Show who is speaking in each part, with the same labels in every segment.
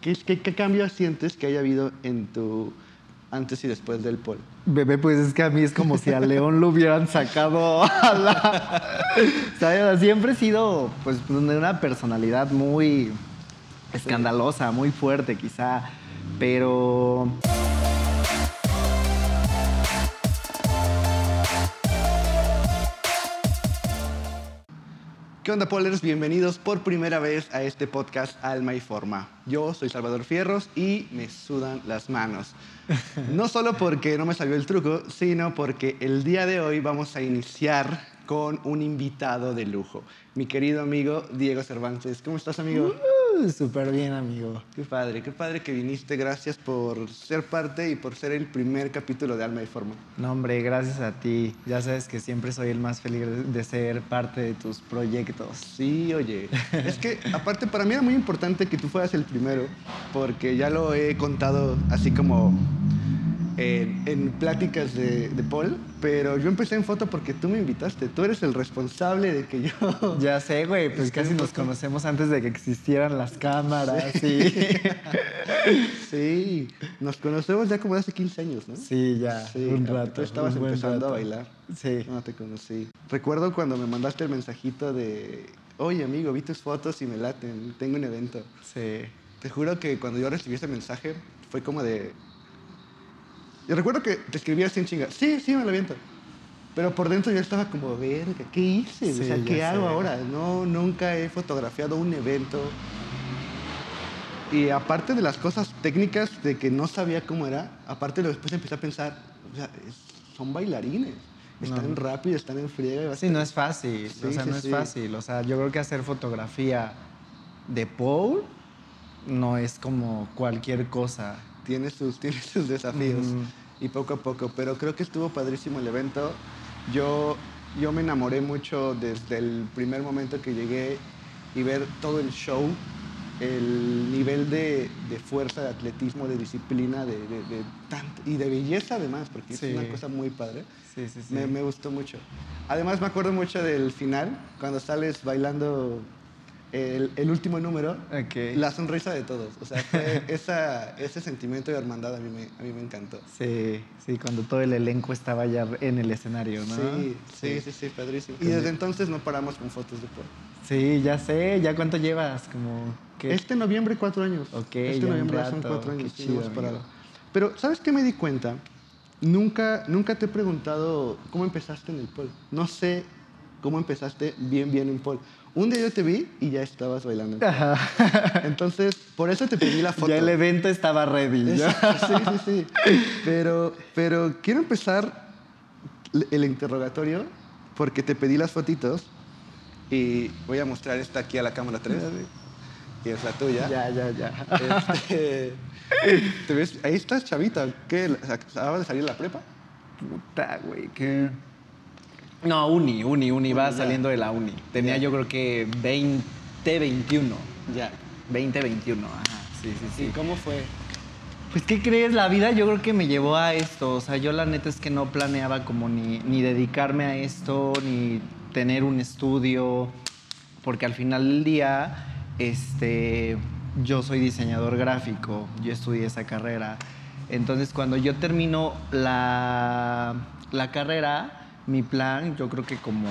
Speaker 1: ¿Qué, qué, qué cambios sientes que haya habido en tu antes y después del pol?
Speaker 2: Bebé, pues es que a mí es como si a León lo hubieran sacado a la... Sea, siempre he sido pues una personalidad muy escandalosa, muy fuerte quizá, pero...
Speaker 1: ¿Qué onda, Polers? Bienvenidos por primera vez a este podcast Alma y Forma. Yo soy Salvador Fierros y me sudan las manos. No solo porque no me salió el truco, sino porque el día de hoy vamos a iniciar con un invitado de lujo, mi querido amigo Diego Cervantes. ¿Cómo estás, amigo?
Speaker 2: Uh, Súper bien, amigo.
Speaker 1: Qué padre, qué padre que viniste. Gracias por ser parte y por ser el primer capítulo de Alma y Forma.
Speaker 2: No, hombre, gracias a ti. Ya sabes que siempre soy el más feliz de ser parte de tus proyectos.
Speaker 1: Sí, oye. Es que, aparte, para mí era muy importante que tú fueras el primero, porque ya lo he contado así como en, en pláticas de, de Paul, pero yo empecé en foto porque tú me invitaste. Tú eres el responsable de que yo.
Speaker 2: Ya sé, güey, pues casi nos conocemos antes de que existieran las cámaras. Sí,
Speaker 1: Sí, nos conocemos ya como hace 15 años, ¿no?
Speaker 2: sí, ya,
Speaker 1: Sí,
Speaker 2: un
Speaker 1: tú
Speaker 2: rato.
Speaker 1: estabas
Speaker 2: un buen
Speaker 1: empezando a bailar.
Speaker 2: Sí.
Speaker 1: No te conocí. Recuerdo cuando me mandaste el mensajito de, oye amigo, vi tus fotos y me laten, tengo un evento.
Speaker 2: Sí.
Speaker 1: Te juro que cuando yo recibí ese mensaje fue como de... Yo recuerdo que te escribí así en chinga, sí, sí, me lo aviento. Pero por dentro yo estaba como, verga, ¿qué hice?
Speaker 2: Sí,
Speaker 1: o sea, ¿qué hago
Speaker 2: sé.
Speaker 1: ahora? No, nunca he fotografiado un evento. Y aparte de las cosas técnicas de que no sabía cómo era, aparte después empecé a pensar, o sea, son bailarines. Están
Speaker 2: No.
Speaker 1: rápido, están en friega. y
Speaker 2: Sí, no es fácil.
Speaker 1: Sí,
Speaker 2: o sea,
Speaker 1: sí,
Speaker 2: no es fácil. O sea, yo creo que hacer fotografía de Paul no es como cualquier cosa.
Speaker 1: Tiene sus, tiene sus desafíos
Speaker 2: Ujú.
Speaker 1: y poco a poco, pero creo que estuvo padrísimo el evento. Yo, yo me enamoré mucho desde el primer momento que llegué y ver todo el show, el nivel de, de fuerza, de atletismo, de disciplina, de, de- de tant- y de belleza además, porque
Speaker 2: Sí.
Speaker 1: es una cosa muy padre.
Speaker 2: Sí, sí, sí.
Speaker 1: Me, me gustó mucho. Además me acuerdo mucho del final, cuando sales bailando el, el último número,
Speaker 2: Ok.
Speaker 1: la sonrisa de todos. O sea, fue esa, ese sentimiento de hermandad a mí me, a mí me encantó.
Speaker 2: Sí, sí, cuando todo el elenco estaba ya en el escenario, ¿no?
Speaker 1: Sí, sí, sí, sí, padrísimo. Y desde entonces no paramos con fotos de Paul.
Speaker 2: Sí, ya sé. ¿Ya cuánto llevas? Como que
Speaker 1: Este noviembre, cuatro años.
Speaker 2: Ok,
Speaker 1: Este
Speaker 2: ya
Speaker 1: noviembre son cuatro
Speaker 2: Qué
Speaker 1: años. sí,
Speaker 2: chido,
Speaker 1: parado. Pero, ¿sabes qué me di cuenta? Nunca, nunca te he preguntado cómo empezaste en el pol. No sé cómo empezaste bien, bien en pol. Un día yo te vi y ya estabas bailando. Entonces, por eso te pedí la foto.
Speaker 2: ya el evento estaba ready.
Speaker 1: Sí, sí, sí. Pero, pero quiero empezar el interrogatorio porque te pedí las fotitos y voy a mostrar esta aquí a la cámara 3, que es la tuya.
Speaker 2: ya, ya, ya.
Speaker 1: Este, ¿te ves? Ahí estás, chavita. ¿Qué? ¿Acabas de salir de la prepa?
Speaker 2: Puta, güey, que... No, uni, uni, uni, va saliendo de la uni. Tenía
Speaker 1: Ya.
Speaker 2: yo creo que 20, 21.
Speaker 1: Ya.
Speaker 2: 20, 21, ajá. Sí, sí, sí.
Speaker 1: ¿Y cómo fue?
Speaker 2: Pues, ¿qué crees? La vida yo creo que me llevó a esto. O sea, yo la neta es que no planeaba como ni, ni dedicarme a esto, ni tener un estudio, porque al final del día, este, yo soy diseñador gráfico, yo estudié esa carrera. Entonces, cuando yo termino la, la carrera, mi plan, yo creo que como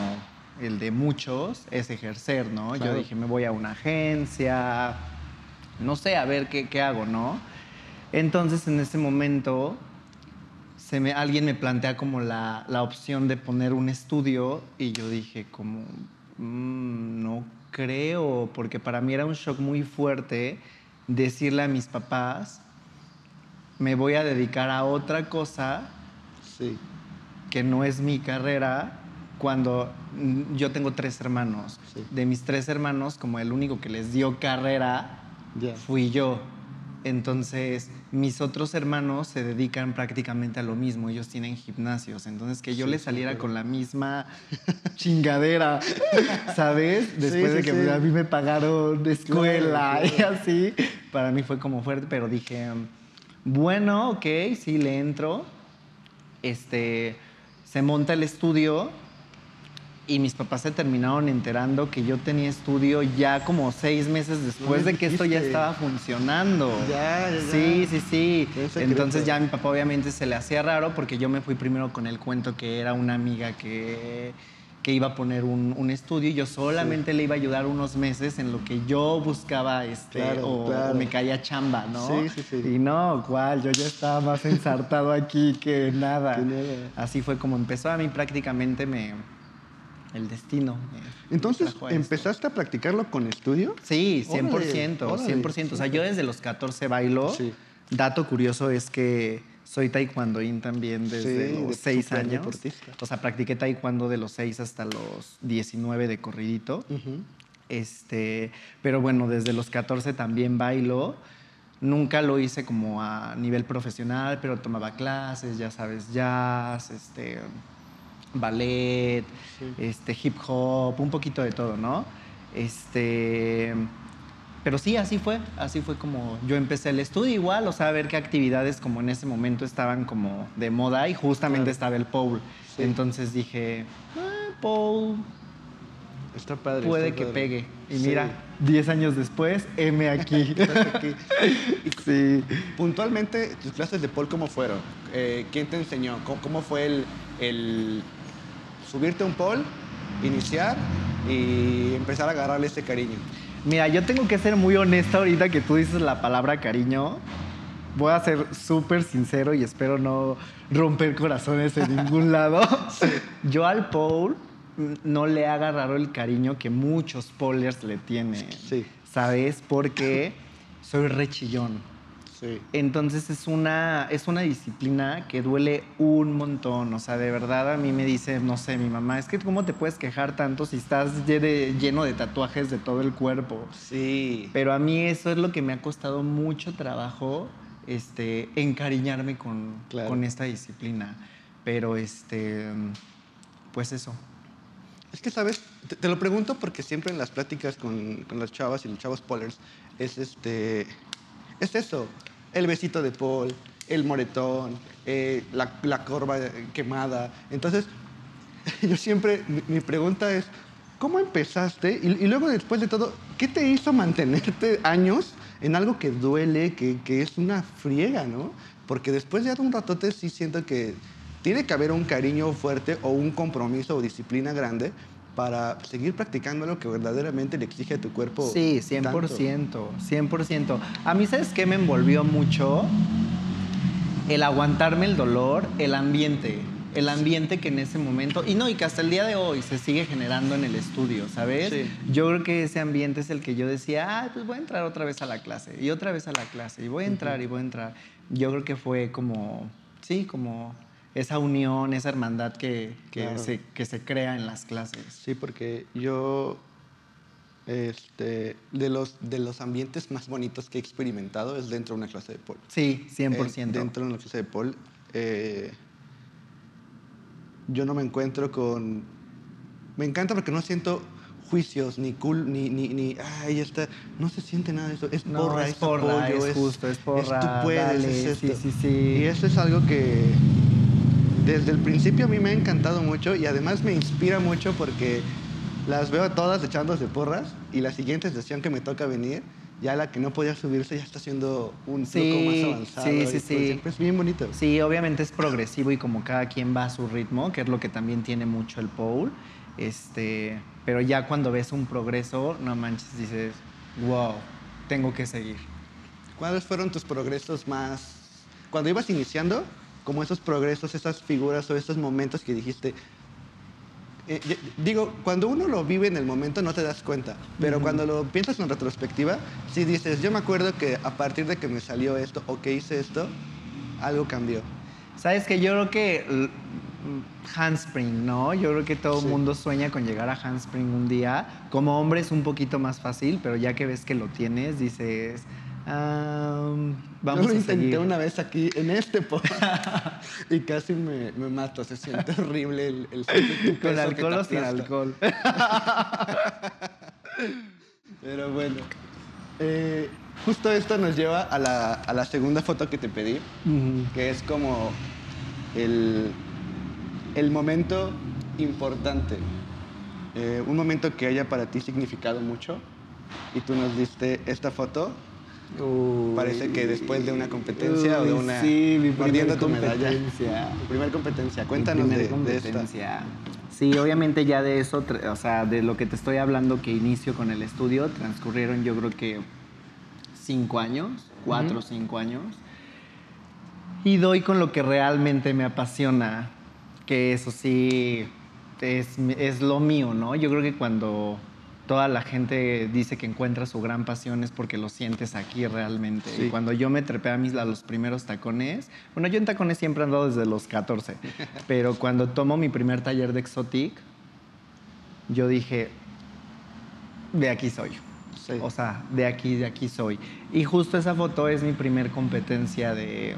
Speaker 2: el de muchos, es ejercer, ¿no?
Speaker 1: Claro.
Speaker 2: Yo dije, me voy a una agencia, no sé, a ver qué, qué hago, ¿no? Entonces, en ese momento, se me, alguien me plantea como la, la opción de poner un estudio y yo dije como, "Mm, no creo, porque para mí era un shock muy fuerte decirle a mis papás, me voy a dedicar a otra cosa
Speaker 1: Sí.
Speaker 2: Que no es mi carrera cuando yo tengo tres hermanos.
Speaker 1: Sí.
Speaker 2: De mis tres hermanos, como el único que les dio carrera fui yo. Entonces, mis otros hermanos se dedican prácticamente a lo mismo. Ellos tienen gimnasios. Entonces, que yo
Speaker 1: Sí,
Speaker 2: les saliera con la misma chingadera, ¿sabes? Después de que a mí me pagaron de escuela
Speaker 1: Claro,
Speaker 2: y así, para mí fue como fuerte, pero dije, bueno, ok, sí, le entro. Este, se monta el estudio Y mis papás se terminaron enterando que yo tenía estudio ya como seis meses después de que esto ya estaba funcionando.
Speaker 1: Ya, ya,
Speaker 2: Sí, sí, sí. Entonces ya a mi papá obviamente se le hacía raro porque yo me fui primero con el cuento que era una amiga que, que iba a poner un, un estudio y yo solamente le iba a ayudar unos meses en lo que yo buscaba este,
Speaker 1: Claro,
Speaker 2: o,
Speaker 1: claro.
Speaker 2: o me caía chamba, ¿no?
Speaker 1: Sí, sí, sí.
Speaker 2: Y no, cuál, yo ya estaba más ensartado aquí que nada.
Speaker 1: Que nada.
Speaker 2: Así fue como empezó. A mí prácticamente me. El destino.
Speaker 1: Entonces. ¿empezaste a practicarlo con estudio?
Speaker 2: Sí,
Speaker 1: Órale,
Speaker 2: 100%,
Speaker 1: órale,
Speaker 2: 100%. O sea, yo desde los 14 bailo.
Speaker 1: Sí.
Speaker 2: Dato curioso es que soy taekwondoín también desde
Speaker 1: Sí,
Speaker 2: los
Speaker 1: de
Speaker 2: 6
Speaker 1: súper
Speaker 2: años.
Speaker 1: deportista.
Speaker 2: O sea, practiqué taekwondo de los 6 hasta los 19 de corridito. Este, pero bueno, desde los 14 también bailo. Nunca lo hice como a nivel profesional, pero tomaba clases, ya sabes, jazz, este, ballet,
Speaker 1: Sí.
Speaker 2: este, hip hop, un poquito de todo, ¿no? Este, pero sí, así fue, así fue como yo empecé el estudio igual, o sea, a ver qué actividades como en ese momento estaban como de moda y justamente
Speaker 1: Claro.
Speaker 2: estaba el pole.
Speaker 1: Sí.
Speaker 2: Entonces dije, ah, pole,
Speaker 1: Está padre.
Speaker 2: puede
Speaker 1: está
Speaker 2: que
Speaker 1: padre.
Speaker 2: pegue. Y
Speaker 1: Sí.
Speaker 2: mira, 10 años después, M aquí. sí.
Speaker 1: Puntualmente, tus clases de pole, ¿cómo fueron? Eh, ¿Quién te enseñó? ¿Cómo, cómo fue el, el subirte a un pole, iniciar y empezar a agarrarle ese cariño?
Speaker 2: Mira, yo tengo que ser muy honesta ahorita que tú dices la palabra cariño. Voy a ser súper sincero y espero no romper corazones en ningún lado. Yo al mm, no le he agarrado el cariño que muchos polers le tienen.
Speaker 1: Sí.
Speaker 2: ¿Sabes? Porque soy rechillón.
Speaker 1: Sí.
Speaker 2: Entonces es una, es una disciplina que duele un montón. O sea, de verdad a mí me dice, no sé, mi mamá, es que cómo te puedes quejar tanto si estás lleno de tatuajes de todo el cuerpo.
Speaker 1: Sí.
Speaker 2: Pero a mí eso es lo que me ha costado mucho trabajo, este, encariñarme con,
Speaker 1: Claro.
Speaker 2: con esta disciplina. Pero este, pues eso.
Speaker 1: Es que, ¿sabes? Te, te lo pregunto porque siempre en las pláticas con, con las chavas y los chavos polers es este... Es eso, el besito de Paul, el moretón, eh, la, corva quemada. Entonces, yo siempre, mi, pregunta es, ¿cómo empezaste? Y, luego, después de todo, ¿qué te hizo mantenerte años en algo que duele, que, que es una friega, ¿no? Porque después de un ratote sí siento que tiene que haber un cariño fuerte o un compromiso o disciplina grande para seguir practicando lo que verdaderamente le exige a tu cuerpo.
Speaker 2: Sí,
Speaker 1: tanto.
Speaker 2: 100%, 100%. A mí, ¿sabes qué me envolvió mucho? El aguantarme el dolor, el ambiente. El ambiente que en ese momento, y no, y que hasta el día de hoy se sigue generando en el estudio, ¿sabes?
Speaker 1: Sí.
Speaker 2: Yo creo que ese ambiente es el que yo decía, ah, pues voy a entrar otra vez a la clase, y otra vez a la clase, y voy a entrar, y voy a entrar. Yo creo que fue como, sí, como esa unión, esa hermandad que, que,
Speaker 1: Claro.
Speaker 2: se, que se crea en las clases.
Speaker 1: Sí, porque yo, este, de los, de los ambientes más bonitos que he experimentado es dentro de una clase de pole.
Speaker 2: Sí, 100%.
Speaker 1: Eh, dentro de una clase de pole, eh, yo no me encuentro con... Me encanta porque no siento juicios, ni cool, ni, ni, ni, ay, está, no se siente nada de eso, es
Speaker 2: No,
Speaker 1: porra,
Speaker 2: es
Speaker 1: es,
Speaker 2: porra,
Speaker 1: apoyo,
Speaker 2: es justo, es porra,
Speaker 1: tú puedes,
Speaker 2: dale,
Speaker 1: es
Speaker 2: sí, sí, sí.
Speaker 1: Y eso es algo que desde el principio a mí me ha encantado mucho y además me inspira mucho porque las veo a todas echándose porras y la siguiente sesión que me toca venir, ya la que no podía subirse ya está haciendo un truco
Speaker 2: Sí,
Speaker 1: más avanzado.
Speaker 2: sí, sí,
Speaker 1: todo
Speaker 2: sí.
Speaker 1: siempre Es bien bonito.
Speaker 2: Sí, obviamente es progresivo y como cada quien va a su ritmo, que es lo que también tiene mucho el pole. Este, pero ya cuando ves un progreso, no manches, dices, wow, tengo que seguir.
Speaker 1: ¿Cuáles fueron tus progresos más... Cuando ibas iniciando, como esos progresos, esas figuras o esos momentos que dijiste... eh, digo, cuando uno lo vive en el momento no te das cuenta, pero cuando lo piensas en retrospectiva, sí dices, yo me acuerdo que a partir de que me salió esto o que hice esto, algo cambió.
Speaker 2: Sabes que yo creo que l- handspring, ¿no? Yo creo que todo el
Speaker 1: Sí.
Speaker 2: mundo sueña con llegar a handspring un día. Como hombre es un poquito más fácil, pero ya que ves que lo tienes, dices, "Ah, vamos
Speaker 1: yo lo
Speaker 2: a
Speaker 1: intenté
Speaker 2: seguir.
Speaker 1: una vez aquí en este podcast y casi me, me mato, se siente horrible el, el tu
Speaker 2: ¿Con alcohol o sin alcohol?
Speaker 1: Pero bueno, eh, justo esto nos lleva a la, a la segunda foto que te pedí, que es como el, el momento importante eh, un momento que haya para ti significado mucho y tú nos diste esta foto. Parece que después de una competencia o de una.
Speaker 2: Sí, mi primera
Speaker 1: tu medalla.
Speaker 2: competencia.
Speaker 1: Tu primer competencia. Cuéntanos de,
Speaker 2: primer
Speaker 1: de esta.
Speaker 2: competencia. Sí, obviamente ya de eso, o sea, de lo que te estoy hablando que inicio con el estudio, transcurrieron yo creo que cinco años, cuatro o cinco años. Y doy con lo que realmente me apasiona, que eso sí es, es lo mío, ¿no? Yo creo que cuando toda la gente dice que encuentra su gran pasión es porque lo sientes aquí realmente.
Speaker 1: Sí.
Speaker 2: Y cuando yo me trepé a, mis, a los primeros tacones, bueno, yo en tacones siempre he andado desde los 14, pero cuando tomo mi primer taller de Exotic, yo dije, de aquí soy.
Speaker 1: Sí.
Speaker 2: O sea, de aquí, de aquí soy. Y justo esa foto es mi primer competencia de,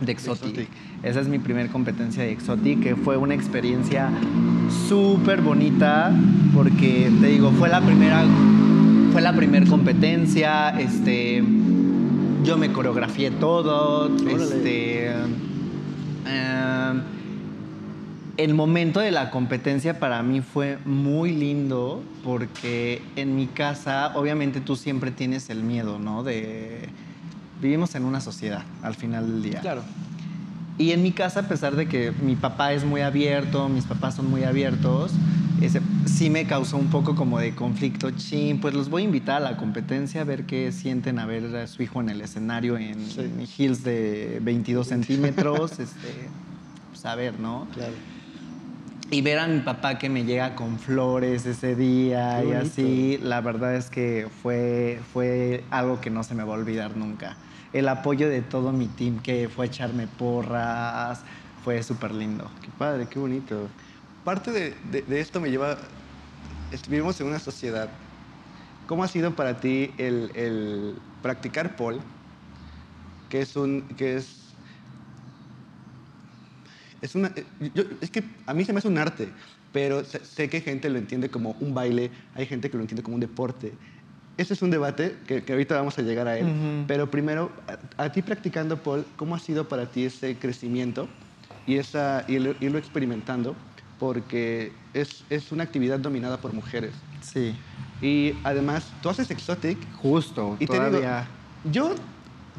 Speaker 2: de Exotic.
Speaker 1: Exotic.
Speaker 2: Esa es mi primer competencia de Exotic, que fue una experiencia súper bonita, porque te digo, fue la primera, fue la primera competencia, este, yo me coreografié todo,
Speaker 1: Órale.
Speaker 2: este, em, el momento de la competencia para mí fue muy lindo porque en mi casa, obviamente tú siempre tienes el miedo, ¿no? De vivimos en una sociedad al final del día.
Speaker 1: Claro.
Speaker 2: Y en mi casa, a pesar de que mi papá es muy abierto, mis papás son muy abiertos, ese, sí me causó un poco como de conflicto. Chin, pues los voy a invitar a la competencia a ver qué sienten a ver a su hijo en el escenario en
Speaker 1: Sí.
Speaker 2: heels de 22 centímetros. este, pues a ver, ¿no?
Speaker 1: Claro.
Speaker 2: Y ver a mi papá que me llega con flores ese día y así, la verdad es que fue, fue algo que no se me va a olvidar nunca. El apoyo de todo mi team que fue echarme porras, fue súper lindo.
Speaker 1: Qué padre, qué bonito. Parte de, de- esto me lleva. Vivimos en una sociedad. ¿Cómo ha sido para ti el, el practicar pole? Que es un. que es. Es una. eh, yo- es que a mí se me hace un arte, pero sé, sé que gente lo entiende como un baile, hay gente que lo entiende como un deporte. Ese es un debate que, que ahorita vamos a llegar a él.
Speaker 2: Ujú.
Speaker 1: Pero primero, a, a ti practicando pole, ¿cómo ha sido para ti ese crecimiento y, esa, y el- irlo experimentando? Porque es, es una actividad dominada por mujeres.
Speaker 2: Sí,
Speaker 1: Y además, tú haces exotic
Speaker 2: justo,
Speaker 1: y te digo,
Speaker 2: todavía.
Speaker 1: yo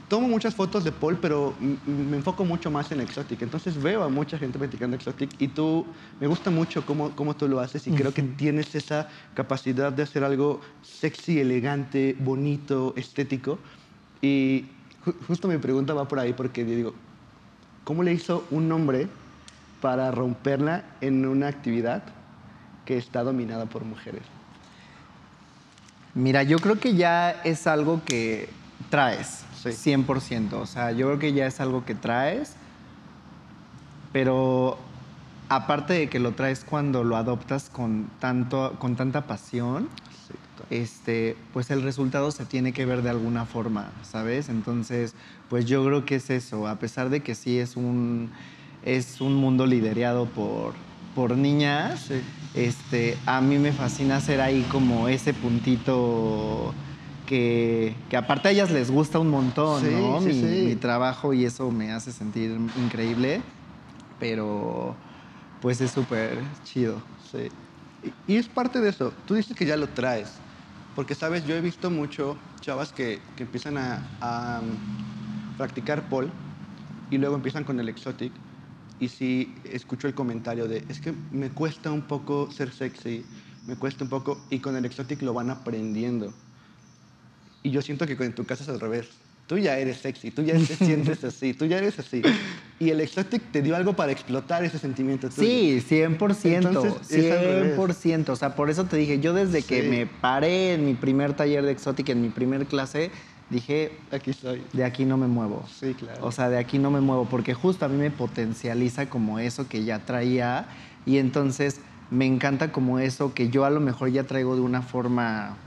Speaker 1: tomo muchas fotos de pole, pero me enfoco mucho más en exotic. Entonces veo a mucha gente practicando exotic y tú, me gusta mucho cómo, cómo tú lo haces y creo que tienes esa capacidad de hacer algo sexy, elegante, bonito, estético. Y ju- justo mi pregunta va por ahí porque digo, ¿cómo le hizo un hombre para romperla en una actividad que está dominada por mujeres?
Speaker 2: Mira, yo creo que ya es algo que traes,
Speaker 1: Sí.
Speaker 2: 100%. O sea, yo creo que ya es algo que traes, pero aparte de que lo traes cuando lo adoptas con, tanto, con tanta pasión, este, pues el resultado se tiene que ver de alguna forma, ¿sabes? Entonces, pues yo creo que es eso, a pesar de que sí es un, es un mundo liderado por, por niñas,
Speaker 1: Sí.
Speaker 2: este, a mí me fascina hacer ahí como ese puntito que, que aparte a ellas les gusta un montón,
Speaker 1: Sí,
Speaker 2: ¿no?
Speaker 1: sí,
Speaker 2: mi,
Speaker 1: sí.
Speaker 2: mi trabajo y eso me hace sentir increíble, pero pues es súper chido.
Speaker 1: Sí. Y, y es parte de eso. Tú dices que ya lo traes. Porque, sabes, yo he visto mucho chavas que, que empiezan a, a, um, practicar pole y luego empiezan con el exotic. Y sí, escucho el comentario de, es que me cuesta un poco ser sexy, me cuesta un poco, y con el exotic lo van aprendiendo. Y yo siento que en tu caso es al revés. Tú ya eres sexy, tú ya te sientes así, tú ya eres así. Y el exotic te dio algo para explotar ese sentimiento tuyo.
Speaker 2: Sí, 100%,
Speaker 1: Entonces, es al revés.
Speaker 2: 100%. O sea, por eso te dije, yo desde que me paré en mi primer taller de exótica, en mi primer clase, dije,
Speaker 1: Aquí estoy.
Speaker 2: de aquí no me muevo.
Speaker 1: Sí, claro.
Speaker 2: O sea, de aquí no me muevo, porque justo a mí me potencializa como eso que ya traía y entonces me encanta como eso que yo a lo mejor ya traigo de una forma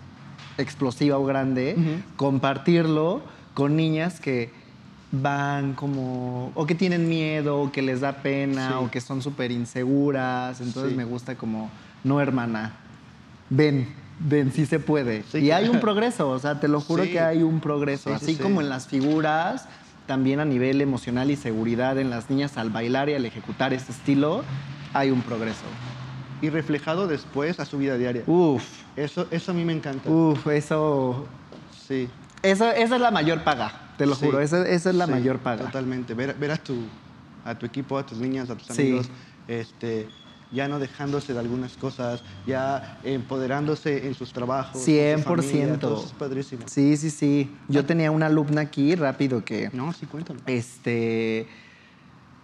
Speaker 2: explosiva o grande, compartirlo con niñas que van como, o que tienen miedo, o que les da pena,
Speaker 1: Sí.
Speaker 2: o que son súper inseguras. Entonces
Speaker 1: Sí.
Speaker 2: me gusta como, no hermana, ven, ven, sí se puede.
Speaker 1: Sí,
Speaker 2: y hay un progreso, o sea, te lo juro que hay un progreso.
Speaker 1: Sí, sí,
Speaker 2: Así
Speaker 1: sí.
Speaker 2: como en las figuras, también a nivel emocional y seguridad en las niñas al bailar y al ejecutar este estilo, hay un progreso.
Speaker 1: Y reflejado después a su vida diaria.
Speaker 2: Uf,
Speaker 1: Eso, eso a mí me encanta.
Speaker 2: uf, eso,
Speaker 1: Sí.
Speaker 2: eso, esa es la mayor paga, te lo
Speaker 1: Sí.
Speaker 2: juro, esa, esa es la
Speaker 1: Sí,
Speaker 2: mayor paga.
Speaker 1: Totalmente. Ver, ver a, tu, a tu equipo, a tus niñas, a tus
Speaker 2: Sí.
Speaker 1: amigos, este, ya no dejándose de algunas cosas, ya empoderándose en sus trabajos. con su
Speaker 2: 100%.
Speaker 1: familia, todo eso es padrísimo.
Speaker 2: Sí, sí, sí. Yo tenía una alumna aquí, rápido, que
Speaker 1: No, sí, cuéntame.
Speaker 2: este,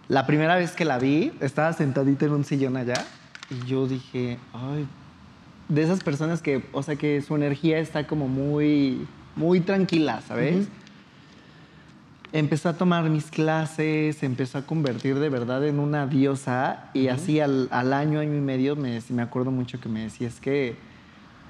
Speaker 2: la primera vez que la vi, estaba sentadita en un sillón allá y yo dije, ay, de esas personas que, o sea, que su energía está como muy, muy tranquila, ¿sabes? Empezó a tomar mis clases, empezó a convertir de verdad en una diosa y así al, al año, año y medio, me, me acuerdo mucho que me decía, es que,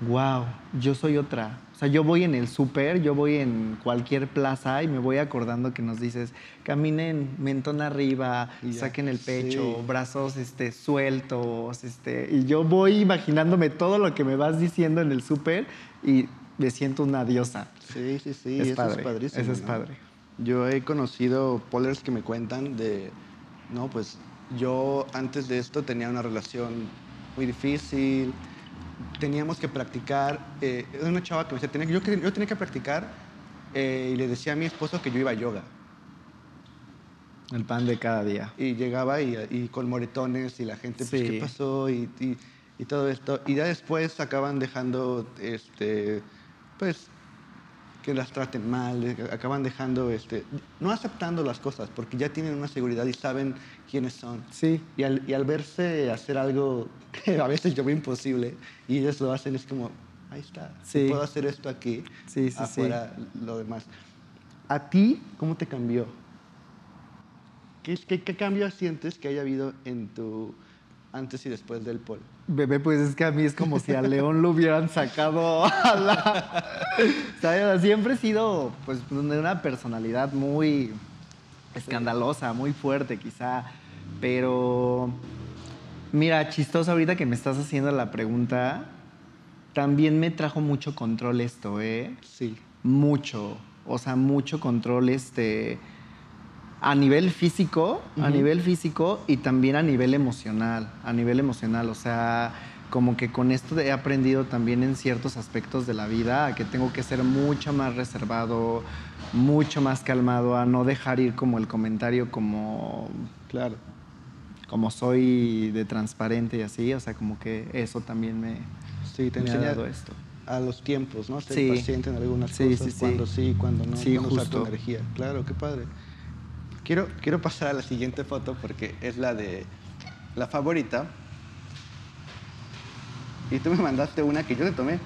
Speaker 2: wow, yo soy otra. O sea, yo voy en el súper, yo voy en cualquier plaza y me voy acordando que nos dices, caminen mentón arriba,
Speaker 1: Y
Speaker 2: saquen el pecho,
Speaker 1: sí.
Speaker 2: brazos este, sueltos, este, y yo voy imaginándome todo lo que me vas diciendo en el súper y me siento una diosa.
Speaker 1: Sí, sí, sí.
Speaker 2: Es
Speaker 1: eso
Speaker 2: padre,
Speaker 1: es padrísimo.
Speaker 2: eso es
Speaker 1: ¿no?
Speaker 2: padre.
Speaker 1: Yo he conocido polers que me cuentan de, no, pues yo antes de esto tenía una relación muy difícil, teníamos que practicar, eh, era una chava que me decía, yo, yo tenía que practicar eh, y le decía a mi esposo que yo iba a yoga.
Speaker 2: El pan de cada día.
Speaker 1: Y llegaba y, y con moretones y la gente, pues. ¿qué pasó? Y, y- y todo esto. Y ya después acaban dejando, este, pues, que las traten mal, acaban dejando, este, no aceptando las cosas, porque ya tienen una seguridad y saben quiénes son.
Speaker 2: Sí.
Speaker 1: Y al, y al verse hacer algo que a veces yo veo imposible, y ellos lo hacen, es como, ahí está,
Speaker 2: Sí.
Speaker 1: puedo hacer esto aquí,
Speaker 2: sí, sí.
Speaker 1: afuera lo demás. ¿A ti cómo te cambió? ¿Qué, qué, qué cambio sientes que haya habido en tu antes y después del pol?
Speaker 2: Bebé, pues es que a mí es como si al león lo hubieran sacado a la... ¿Sabes? Siempre he sido pues de una personalidad muy escandalosa, muy fuerte quizá, pero mira, chistoso ahorita que me estás haciendo la pregunta, también me trajo mucho control esto, ¿eh?
Speaker 1: Sí.
Speaker 2: Mucho, o sea, mucho control este a nivel físico, a nivel físico y también a nivel emocional, a nivel emocional, o sea, como que con esto he aprendido también en ciertos aspectos de la vida a que tengo que ser mucho más reservado, mucho más calmado, a no dejar ir como el comentario como
Speaker 1: Claro.
Speaker 2: como soy de transparente y así, o sea, como que eso también me,
Speaker 1: Sí, te
Speaker 2: me ha dado esto.
Speaker 1: a los tiempos, ¿no? Ser
Speaker 2: Sí.
Speaker 1: paciente en algunas
Speaker 2: Sí,
Speaker 1: cosas,
Speaker 2: sí,
Speaker 1: cuando sí, cuando no,
Speaker 2: Sí,
Speaker 1: cuando
Speaker 2: justo.
Speaker 1: energía. Claro, qué padre. Quiero, quiero pasar a la siguiente foto porque es la de la favorita. Y tú me mandaste una que yo te tomé.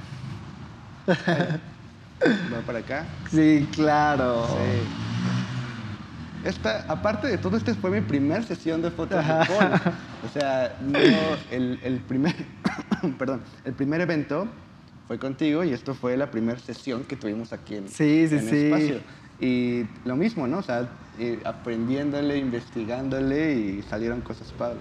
Speaker 1: Va para acá.
Speaker 2: Sí, claro.
Speaker 1: Sí. Esta, aparte de todo, esta fue mi primer sesión de fotos de
Speaker 2: Ajá.
Speaker 1: Paul. O sea, no, el, el primer, perdón, el primer evento fue contigo y esto fue la primera sesión que tuvimos aquí en,
Speaker 2: Sí, sí,
Speaker 1: en
Speaker 2: sí.
Speaker 1: espacio. Y lo mismo, ¿no? O sea, aprendiéndole, investigándole y salieron cosas padres.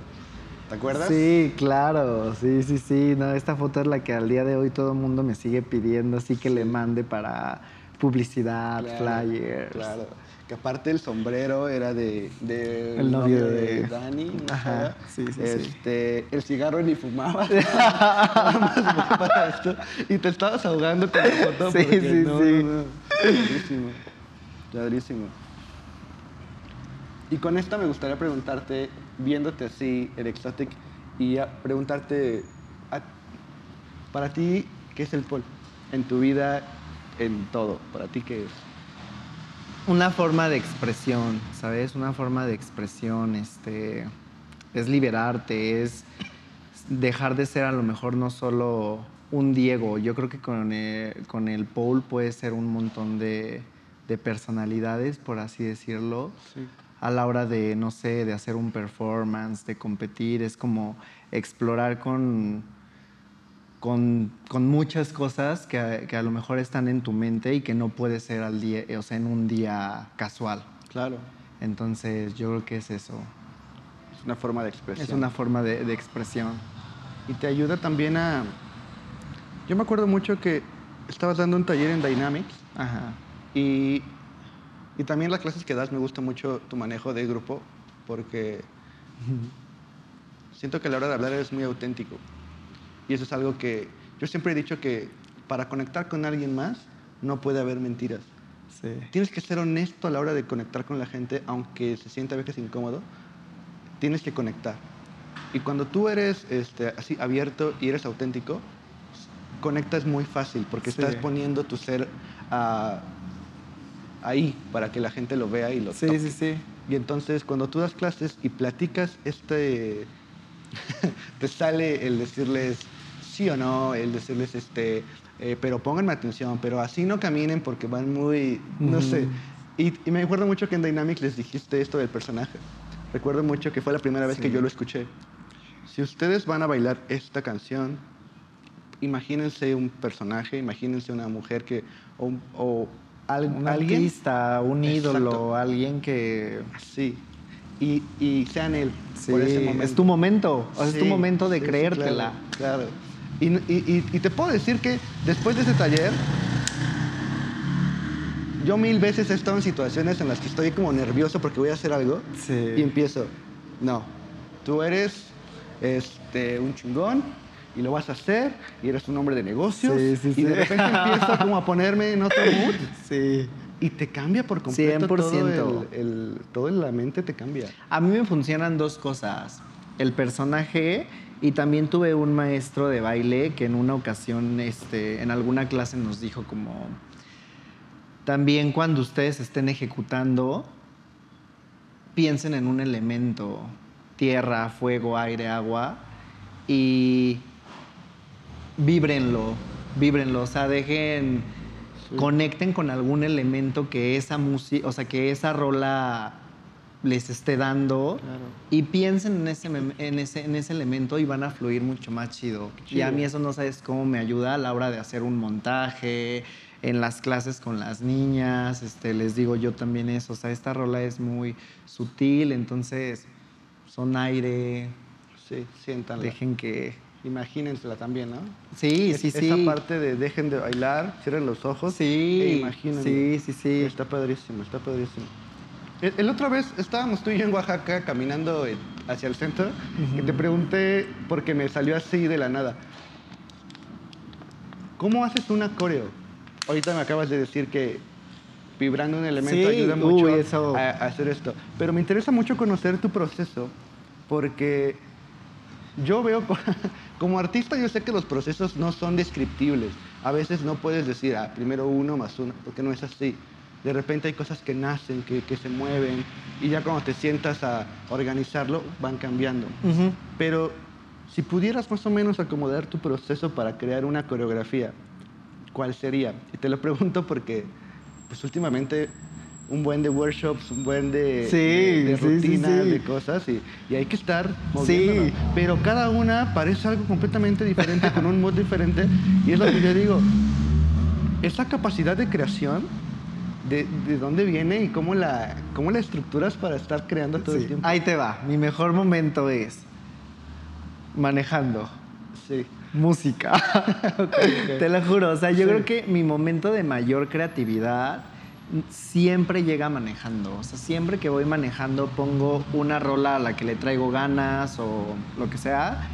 Speaker 1: ¿Te acuerdas?
Speaker 2: Sí, claro, sí, sí, sí. No, esta foto es la que al día de hoy todo el mundo me sigue pidiendo, así que le mande para publicidad,
Speaker 1: Claro,
Speaker 2: flyers.
Speaker 1: Claro. Que aparte el sombrero era de, de
Speaker 2: El novio de-
Speaker 1: Dani. ¿no?
Speaker 2: Ajá, sí, sí, sí.
Speaker 1: este, El cigarro ni fumaba. Y te estabas ahogando con la foto.
Speaker 2: Sí, sí,
Speaker 1: no,
Speaker 2: sí.
Speaker 1: no. Padrísimo. Y con esto me gustaría preguntarte, viéndote así, el Exotic, y preguntarte, para ti, ¿qué es el pol? En tu vida, en todo. ¿Para ti qué es?
Speaker 2: Una forma de expresión, ¿sabes? Una forma de expresión, este, es liberarte, es dejar de ser a lo mejor no solo un Diego. Yo creo que con el, con el Paul puede ser un montón de, de personalidades, por así decirlo.
Speaker 1: Sí.
Speaker 2: a la hora de, no sé, de hacer un performance, de competir, es como explorar con, con, con muchas cosas que, a- que a lo mejor están en tu mente y que no puede ser al día, o sea, en un día casual.
Speaker 1: Claro.
Speaker 2: Entonces, yo creo que es eso.
Speaker 1: Es una forma de expresión.
Speaker 2: Es una forma de, de expresión.
Speaker 1: Y te ayuda también a... Yo me acuerdo mucho que estabas dando un taller en Dynamics
Speaker 2: Ajá.
Speaker 1: Y, y también las clases que das me gusta mucho tu manejo de grupo porque siento que a la hora de hablar eres muy auténtico. Y eso es algo que yo siempre he dicho que para conectar con alguien más no puede haber mentiras.
Speaker 2: Sí.
Speaker 1: Tienes que ser honesto a la hora de conectar con la gente, aunque se sienta a veces incómodo. Tienes que conectar. Y cuando tú eres este, así abierto y eres auténtico, conectas muy fácil porque
Speaker 2: Sí.
Speaker 1: estás poniendo tu ser ah, ahí para que la gente lo vea y lo
Speaker 2: Sí,
Speaker 1: toque.
Speaker 2: sí, sí.
Speaker 1: Y entonces cuando tú das clases y platicas, este, te sale el decirles sí o no, el decirles, este, eh, pero pónganme atención, pero así no caminen porque van muy, no
Speaker 2: Ujú.
Speaker 1: sé. Y, y me acuerdo mucho que en Dynamics les dijiste esto del personaje. Recuerdo mucho que fue la primera vez que
Speaker 2: Sí.
Speaker 1: yo lo escuché. Si ustedes van a bailar esta canción, imagínense un personaje, imagínense una mujer que, o, o al-
Speaker 2: Un
Speaker 1: alguien
Speaker 2: artista, un
Speaker 1: Exacto.
Speaker 2: ídolo, alguien que...
Speaker 1: Sí. Y, y sean él
Speaker 2: Sí,
Speaker 1: por ese momento.
Speaker 2: es tu momento, o sea, es tu momento de
Speaker 1: sí,
Speaker 2: creértela.
Speaker 1: claro. claro. Y, y- y- y te puedo decir que después de ese taller, yo mil veces he estado en situaciones en las que estoy como nervioso porque voy a hacer algo
Speaker 2: Sí.
Speaker 1: y empiezo, no, tú eres este, un chingón y lo vas a hacer y eres un hombre de negocios
Speaker 2: Sí, sí,
Speaker 1: y de repente empiezo como a ponerme en otro mood
Speaker 2: Sí.
Speaker 1: y te cambia por completo todo
Speaker 2: 100%.
Speaker 1: el, el- todo en la mente te cambia.
Speaker 2: A mí me funcionan dos cosas. El personaje y también tuve un maestro de baile que en una ocasión, este, en alguna clase nos dijo como, también cuando ustedes estén ejecutando, piensen en un elemento, tierra, fuego, aire, agua, y víbrenlo, víbrenlo, o sea, dejen,
Speaker 1: Sí.
Speaker 2: conecten con algún elemento que esa música, o sea, que esa rola les esté dando
Speaker 1: Claro.
Speaker 2: y piensen en ese, en, ese, en ese elemento y van a fluir mucho más chido. Y a mí eso no sabes cómo me ayuda a la hora de hacer un montaje, en las clases con las niñas, este, les digo yo también eso, o sea, esta rola es muy sutil, entonces son aire,
Speaker 1: Sí, siéntanla.
Speaker 2: dejen que...
Speaker 1: Imagínensela también, ¿no?
Speaker 2: Sí,
Speaker 1: Es-
Speaker 2: sí, sí.
Speaker 1: Esa parte de dejen de bailar, cierren los ojos.
Speaker 2: Sí,
Speaker 1: e imagínenlo.
Speaker 2: sí, sí, sí.
Speaker 1: Está padrísimo, está padrísimo. El, el otra vez estábamos tú y yo en Oaxaca caminando eh, hacia el centro y te pregunté, porque me salió así de la nada, ¿cómo haces una coreo? Ahorita me acabas de decir que vibrando un elemento
Speaker 2: Sí,
Speaker 1: ayuda
Speaker 2: uy,
Speaker 1: mucho
Speaker 2: eso.
Speaker 1: a, a hacer esto. Pero me interesa mucho conocer tu proceso porque yo veo, co- como artista, yo sé que los procesos no son descriptibles. A veces no puedes decir, ah, primero uno más uno, porque no es así. De repente hay cosas que nacen, que, que se mueven, y ya cuando te sientas a organizarlo, van cambiando. Pero si pudieras más o menos acomodar tu proceso para crear una coreografía, ¿cuál sería? Y te lo pregunto porque, pues últimamente, un buen de workshops, un buen de,
Speaker 2: Sí,
Speaker 1: de, de
Speaker 2: sí, sí,
Speaker 1: rutinas,
Speaker 2: sí.
Speaker 1: de cosas, y, y hay que estar moviéndonos.
Speaker 2: Sí.
Speaker 1: Pero cada una parece algo completamente diferente, con un mood diferente, y es lo que yo digo, esa capacidad de creación, de, de dónde viene y cómo la, cómo la estructuras para estar creando todo el tiempo.
Speaker 2: Ahí te va. Mi mejor momento es manejando.
Speaker 1: Sí.
Speaker 2: Música. Te lo juro. O sea, yo creo que mi momento de mayor creatividad siempre llega manejando. O sea, siempre que voy manejando pongo una rola a la que le traigo ganas o lo que sea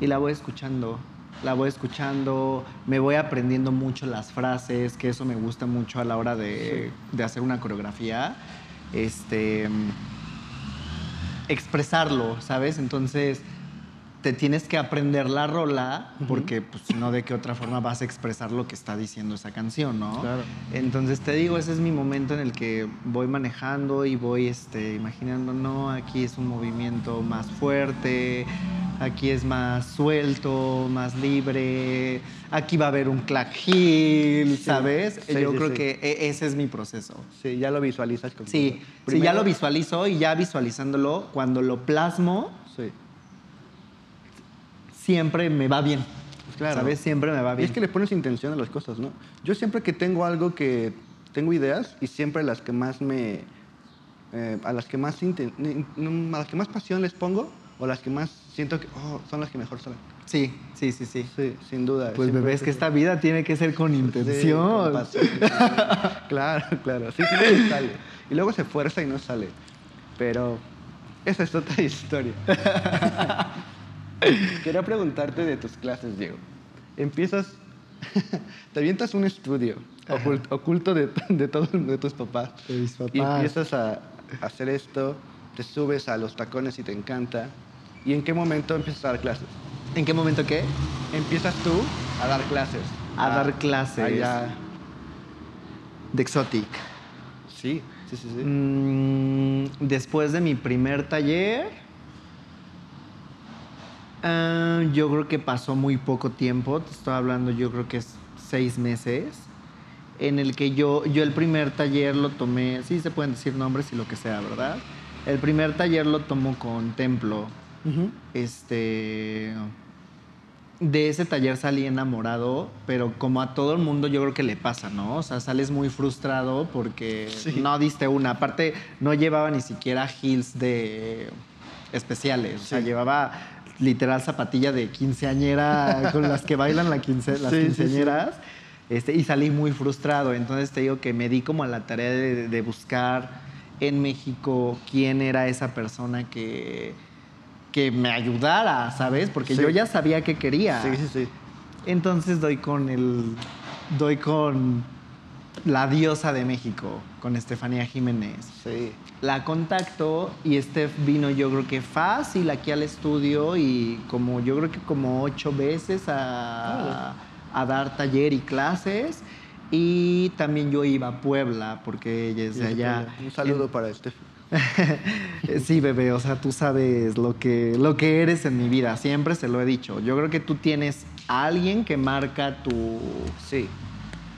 Speaker 2: y la voy escuchando. La voy escuchando, me voy aprendiendo mucho las frases, que eso me gusta mucho a la hora de, de hacer una coreografía. Este expresarlo, ¿sabes? Entonces te tienes que aprender la rola porque pues si no de qué otra forma vas a expresar lo que está diciendo esa canción, ¿no?
Speaker 1: Claro.
Speaker 2: Entonces te digo, ese es mi momento en el que voy manejando y voy este, imaginando, no, aquí es un movimiento más fuerte, aquí es más suelto, más libre, aquí va a haber un clack heel,
Speaker 1: Sí.
Speaker 2: ¿sabes?
Speaker 1: Sí,
Speaker 2: Yo
Speaker 1: sí,
Speaker 2: creo que e- ese es mi proceso.
Speaker 1: Sí, ya lo visualizas. completo.
Speaker 2: Sí, sí, ya lo visualizo y ya visualizándolo, cuando lo plasmo,
Speaker 1: Sí.
Speaker 2: Siempre me va bien.
Speaker 1: Claro.
Speaker 2: ¿Sabes? Siempre me va
Speaker 1: Y
Speaker 2: bien.
Speaker 1: es que le pones intención a las cosas, ¿no? Yo siempre que tengo algo que tengo ideas y siempre las que más me eh, a las que más no, a las que más pasión les pongo o las que más siento que oh, son las que mejor salen.
Speaker 2: Sí, sí, sí, sí.
Speaker 1: Sí, sin duda.
Speaker 2: Pues bebé, es que esta vida tiene que ser con
Speaker 1: Sí,
Speaker 2: intención.
Speaker 1: con pasión, sí. claro, claro. Sí, sí, sale. Y luego se fuerza y no sale. Pero esa es otra historia. Quería preguntarte de tus clases, Diego. Empiezas, te avientas un estudio ocult- oculto de, de todos de tus papás.
Speaker 2: De mis
Speaker 1: Y
Speaker 2: papás.
Speaker 1: empiezas a hacer esto, te subes a los tacones y te encanta. ¿Y en qué momento empiezas a dar clases?
Speaker 2: ¿En qué momento qué?
Speaker 1: Empiezas tú a dar clases.
Speaker 2: A dar clases.
Speaker 1: allá.
Speaker 2: De Exotic.
Speaker 1: Sí, sí, sí. sí.
Speaker 2: Mm, después de mi primer taller, ah, yo creo que pasó muy poco tiempo, te estoy hablando yo creo que es seis meses, en el que yo, yo el primer taller lo tomé, sí se pueden decir nombres y lo que sea, ¿verdad? El primer taller lo tomo con Templo. Este. De ese taller salí enamorado, pero como a todo el mundo yo creo que le pasa, ¿no? O sea, sales muy frustrado porque
Speaker 1: Sí.
Speaker 2: no diste una. Aparte, no llevaba ni siquiera heels de especiales. O sea, llevaba literal zapatilla de quinceañera con las que bailan la quince- las
Speaker 1: Sí, sí, sí.
Speaker 2: quinceañeras. Este, y salí muy frustrado. Entonces te digo que me di como a la tarea de, de buscar en México quién era esa persona que, que me ayudara, ¿sabes? Porque yo ya sabía que quería.
Speaker 1: Sí, sí, sí.
Speaker 2: Entonces doy con el. doy con la diosa de México, con Estefanía Jiménez.
Speaker 1: Sí.
Speaker 2: La contacto y Steph vino yo creo que fácil aquí al estudio y como yo creo que como ocho veces a, a dar taller y clases. Y también yo iba a Puebla porque ella es de allá.
Speaker 1: Un saludo para este.
Speaker 2: Sí, bebé, o sea, tú sabes lo que, lo que eres en mi vida, siempre se lo he dicho. Yo creo que tú tienes a alguien que marca tu,
Speaker 1: Sí.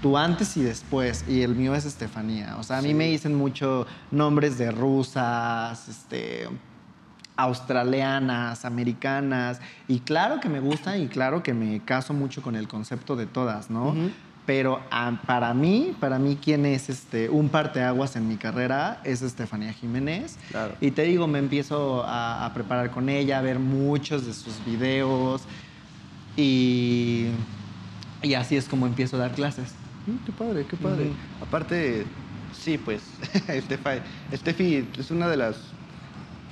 Speaker 2: Tu antes y después, y el mío es Estefanía. O sea, a mí
Speaker 1: Sí.
Speaker 2: me dicen mucho nombres de rusas, este, australianas, americanas, y claro que me gustan y claro que me caso mucho con el concepto de todas, ¿no? Pero ah, para mí, para mí, quien es este, un parteaguas en mi carrera es Estefanía Jiménez.
Speaker 1: Claro.
Speaker 2: Y te digo, me empiezo a, a preparar con ella, a ver muchos de sus videos y, y así es como empiezo a dar clases.
Speaker 1: Mm, Qué padre, qué padre. Aparte, sí, pues, Estefa- Steffi es una de las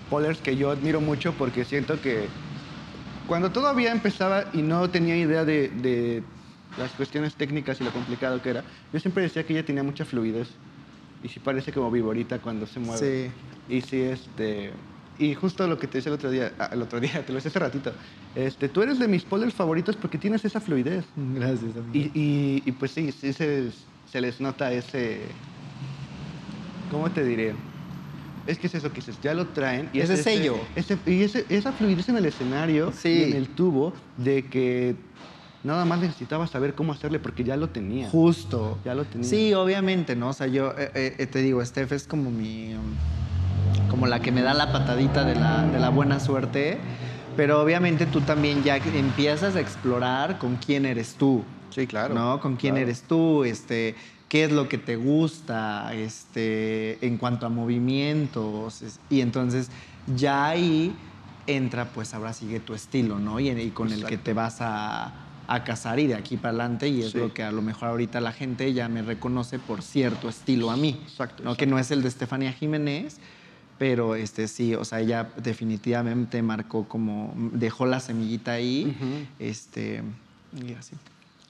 Speaker 1: polers que yo admiro mucho porque siento que cuando todavía empezaba y no tenía idea de, de las cuestiones técnicas y lo complicado que era, yo siempre decía que ella tenía mucha fluidez y sí parece como viborita cuando se mueve.
Speaker 2: Sí.
Speaker 1: Y sí, este... Y justo lo que te decía el otro día, ah, el otro día, te lo decía hace ratito, este, tú eres de mis polers favoritos porque tienes esa fluidez.
Speaker 2: Gracias, amigo.
Speaker 1: Y, y- y, pues sí, sí se, se les nota ese... ¿Cómo te diré? Es que es eso que dices, ya lo traen.
Speaker 2: Ese sello.
Speaker 1: ese- y ese- esa fluidez en el escenario
Speaker 2: Sí.
Speaker 1: y en el tubo de que nada más necesitaba saber cómo hacerle porque ya lo tenía.
Speaker 2: Justo.
Speaker 1: Ya lo tenía.
Speaker 2: Sí, obviamente, ¿no? O sea, yo eh, eh, te digo, Steph es como mi. um, como la que me da la patadita de la, de la buena suerte. Pero obviamente tú también ya empiezas a explorar con quién eres tú.
Speaker 1: Sí, claro.
Speaker 2: ¿No? Con quién
Speaker 1: claro.
Speaker 2: eres tú, este, qué es lo que te gusta, este, en cuanto a movimientos. es- Y entonces ya ahí entra, pues ahora sigue tu estilo, ¿no? Y, y con el que
Speaker 1: Exacto.
Speaker 2: te vas a, a casar y de aquí para adelante. Y es
Speaker 1: Sí.
Speaker 2: lo que a lo mejor ahorita la gente ya me reconoce por cierto estilo a mí.
Speaker 1: Exacto,
Speaker 2: ¿no? Que no es el de Estefanía Jiménez. Pero este sí, o sea, ella definitivamente marcó como, dejó la semillita ahí,
Speaker 1: Ujú.
Speaker 2: este, y así.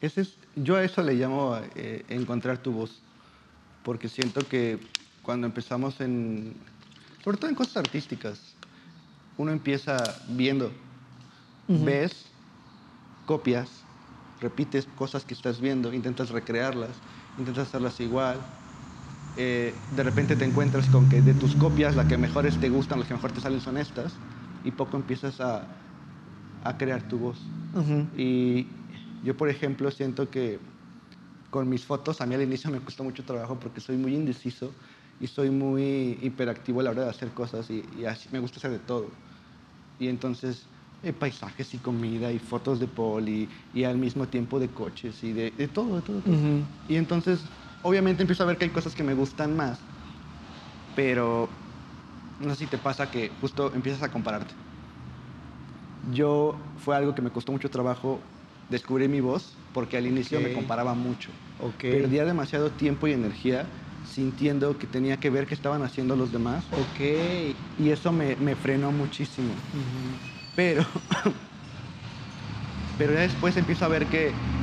Speaker 1: Es, yo a eso le llamo eh, encontrar tu voz, porque siento que cuando empezamos en, sobre todo en cosas artísticas, uno empieza viendo, ves, copias, repites cosas que estás viendo, intentas recrearlas, intentas hacerlas igual. Eh, de repente te encuentras con que de tus copias, las que mejores te gustan, las que mejor te salen son estas, y poco empiezas a, a crear tu voz. Y yo, por ejemplo, siento que con mis fotos, a mí al inicio me costó mucho trabajo porque soy muy indeciso y soy muy hiperactivo a la hora de hacer cosas y, y así me gusta hacer de todo. Y entonces, eh, paisajes y comida y fotos de poli y al mismo tiempo de coches y de, de todo, de todo. de todo. Y entonces, obviamente empiezo a ver que hay cosas que me gustan más, pero no sé si te pasa que justo empiezas a compararte. Yo fue algo que me costó mucho trabajo descubrir mi voz, porque al inicio me comparaba mucho.
Speaker 2: Ok.
Speaker 1: Perdía demasiado tiempo y energía sintiendo que tenía que ver qué estaban haciendo los demás,
Speaker 2: Ok.
Speaker 1: y eso me, me frenó muchísimo. Pero Pero ya después empiezo a ver que